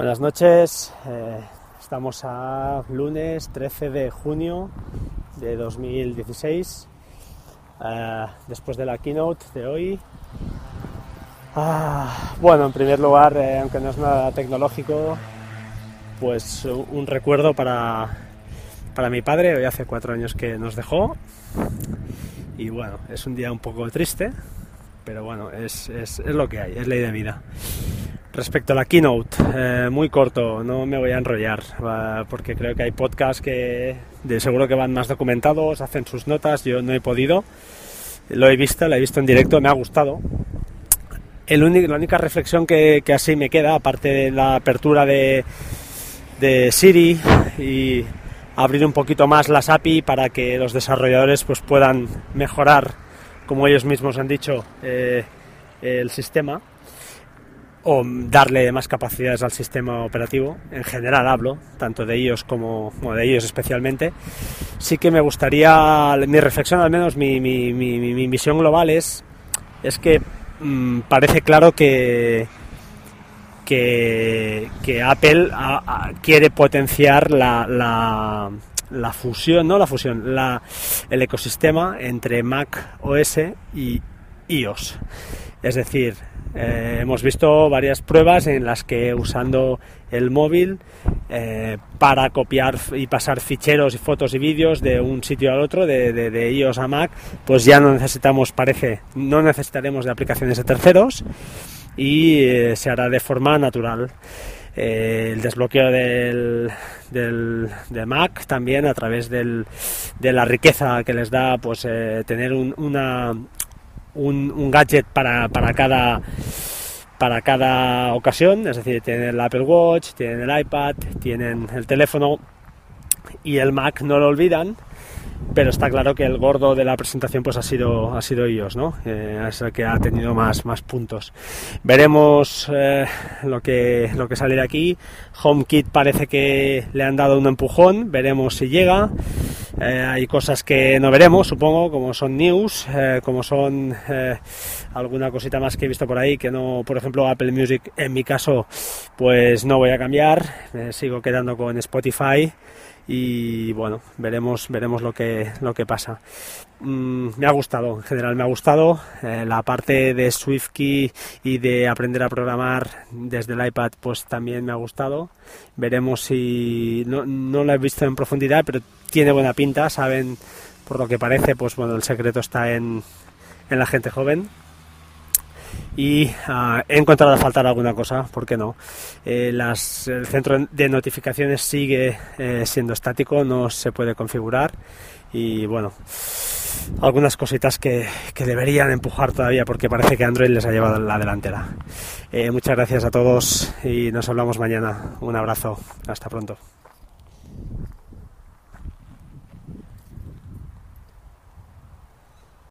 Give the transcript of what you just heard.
Buenas noches, eh, estamos a lunes 13 de junio de 2016, eh, después de la keynote de hoy. Ah, bueno, en primer lugar, eh, aunque no es nada tecnológico, pues un recuerdo para, para mi padre, hoy hace cuatro años que nos dejó. Y bueno, es un día un poco triste, pero bueno, es, es, es lo que hay, es ley de vida. Respecto a la keynote, eh, muy corto, no me voy a enrollar, porque creo que hay podcasts que de seguro que van más documentados, hacen sus notas, yo no he podido, lo he visto, lo he visto en directo, me ha gustado. La única reflexión que, así me queda, aparte de la apertura de, de Siri y abrir un poquito más las API para que los desarrolladores pues, puedan mejorar, como ellos mismos han dicho, eh, el sistema o darle más capacidades al sistema operativo. En general hablo, tanto de ellos como de ellos especialmente. Sí que me gustaría, mi reflexión al menos, mi, mi, mi, mi visión global es, es que mmm, parece claro que, que, que Apple quiere potenciar la, la, la, fusión, no la fusión, la, el ecosistema entre Mac OS y iOS. Es decir, eh, hemos visto varias pruebas en las que usando el móvil eh, para copiar y pasar ficheros y fotos y vídeos de un sitio al otro, de, de, de, iOS a Mac, pues ya no necesitamos, parece, no necesitaremos de aplicaciones de terceros y eh, se hará de forma natural. Eh, el desbloqueo del, del, de Mac también a través del, de la riqueza que les da pues eh, tener un, una, un, gadget para, para, cada para cada ocasión, es decir, tienen el Apple Watch, tienen el iPad, tienen el teléfono y el Mac no lo olvidan, pero está claro que el gordo de la presentación pues ha sido ha sido ellos, ¿no? Eh, es que ha tenido más, más puntos. Veremos eh, lo que lo que sale de aquí. HomeKit parece que le han dado un empujón, veremos si llega. Eh, hay cosas que no veremos, supongo, como son news, eh, como son eh, alguna cosita más que he visto por ahí, que no, por ejemplo, Apple Music, en mi caso, pues no voy a cambiar, me sigo quedando con Spotify y bueno, veremos, veremos lo que, lo que pasa. Mm, me ha gustado, en general me ha gustado. Eh, la parte de SwiftKey y de aprender a programar desde el iPad, pues también me ha gustado. Veremos si. No, no lo he visto en profundidad, pero tiene buena pinta. Saben, por lo que parece, pues bueno, el secreto está en, en la gente joven y uh, he encontrado a faltar alguna cosa, ¿por qué no? Eh, las, el centro de notificaciones sigue eh, siendo estático, no se puede configurar y bueno, algunas cositas que, que, deberían empujar todavía porque parece que Android les ha llevado la delantera. Eh, muchas gracias a todos y nos hablamos mañana. Un abrazo, hasta pronto.